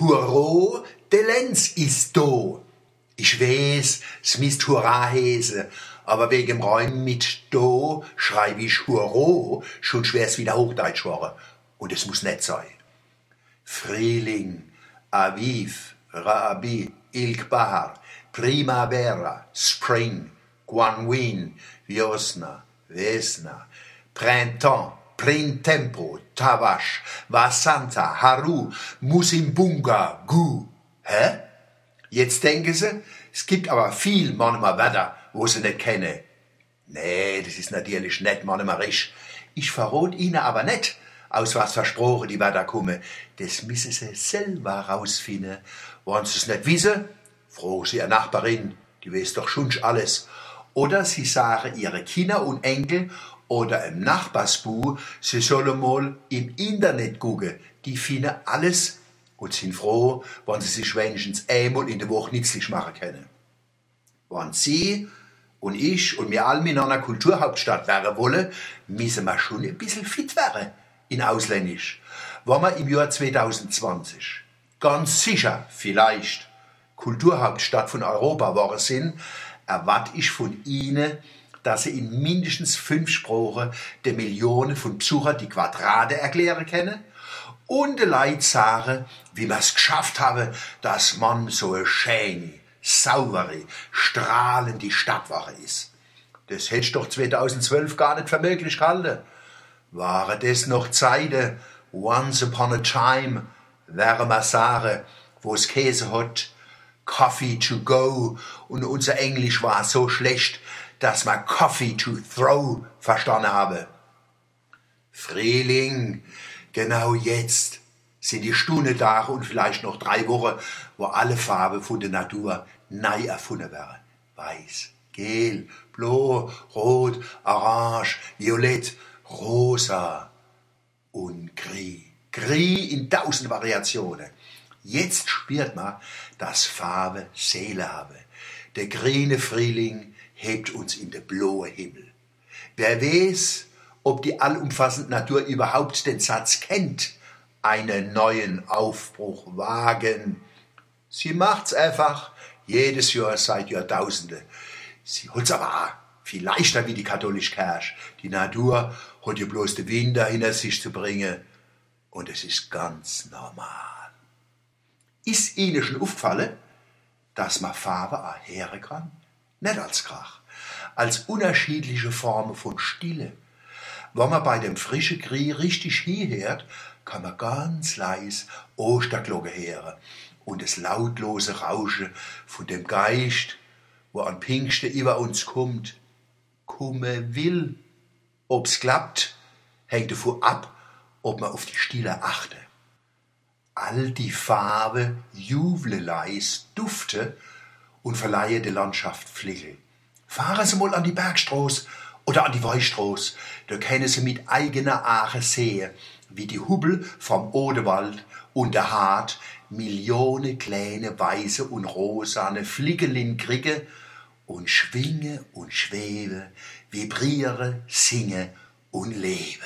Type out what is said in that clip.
Hurro, de Lenz ist do. Ich weiß, es misst Hurra hese, aber wegen Räumen mit do schreibe ich Hurro, schon schwer's wieder Hochdeutsch war. Und es muss net sein. Frühling, Aviv, Rabi, Ilk Bahar, Primavera, Spring, Guanwin, Viosna, Vesna, Printemps, Printempo, Tavash, Vasanta, Haru, Musimbunga, Gu. Hä? Jetzt denken Sie, es gibt aber viel manchmal Wetter, wo Sie nicht kennen. Nee, das ist natürlich nicht manchmal richtig. Ich verrot Ihnen aber nicht, aus was versprochen die Wetter kommen. Das müssen Sie selber rausfinden. Wollen Sie es nicht wissen? Froh Sie Ihre Nachbarin, die weiß doch schon alles. Oder Sie sagen Ihre Kinder und Enkel oder im Nachbarsbu, Sie sollen mal im Internet gucken. Die finden alles und sind froh, wenn sie sich wenigstens einmal in der Woche nützlich machen können. Wenn Sie und ich und wir alle in einer Kulturhauptstadt werden wollen, müssen wir schon ein bisschen fit werden in Ausländisch. Wenn wir im Jahr 2020 ganz sicher vielleicht Kulturhauptstadt von Europa waren sind, erwarte ich von Ihnen, dass Sie in mindestens fünf Sprachen der Millionen von Besuchern die Quadrate erklären können und den Leuten sagen, wie wir es geschafft haben, dass man so eine schöne, saubere, strahlende Stadtwache ist. Das hätte ich doch 2012 gar nicht für möglich gehalten. Waren das noch Zeiten, once upon a time, wäre man sagen, wo es Käse hat, Coffee to go und unser Englisch war so schlecht, dass man Coffee to throw verstanden habe. Frühling, genau jetzt sind die Stundentage und vielleicht noch drei Wochen, wo alle Farben von der Natur neu erfunden werden. Weiß, gel, blau, rot, orange, violett, rosa und gris. Gris in tausend Variationen. Jetzt spürt man, dass Farbe Seele habe. Der grüne Frühling hebt uns in den blauen Himmel. Wer weiß, ob die allumfassende Natur überhaupt den Satz kennt, einen neuen Aufbruch wagen. Sie macht's einfach, jedes Jahr seit Jahrtausenden. Sie holt's aber auch viel leichter wie die katholische Kirche. Die Natur hat ja bloß den Winter hinter sich zu bringen. Und es ist ganz normal. Ist Ihnen schon aufgefallen, dass man Farbe auch hören kann? Nicht als Krach, als unterschiedliche Formen von Stille. Wenn man bei dem frischen Krieg richtig hinhört, kann man ganz leis Osterglocke hören und das lautlose Rauschen von dem Geist, wo an Pinksten über uns kommt, komme will. Ob's klappt, hängt davon ab, ob man auf die Stille achte all die Farbe Juvleleis dufte und verleihe der Landschaft Pflege. Fahren Sie mal an die Bergstroß oder an die Weichstroß, da können Sie mit eigener Ache sehen, wie die Hubbel vom Odewald und der Hart Millionen kleine weiße und rosane Flickelin kriege und schwinge und schwebe, vibriere, singe und lebe.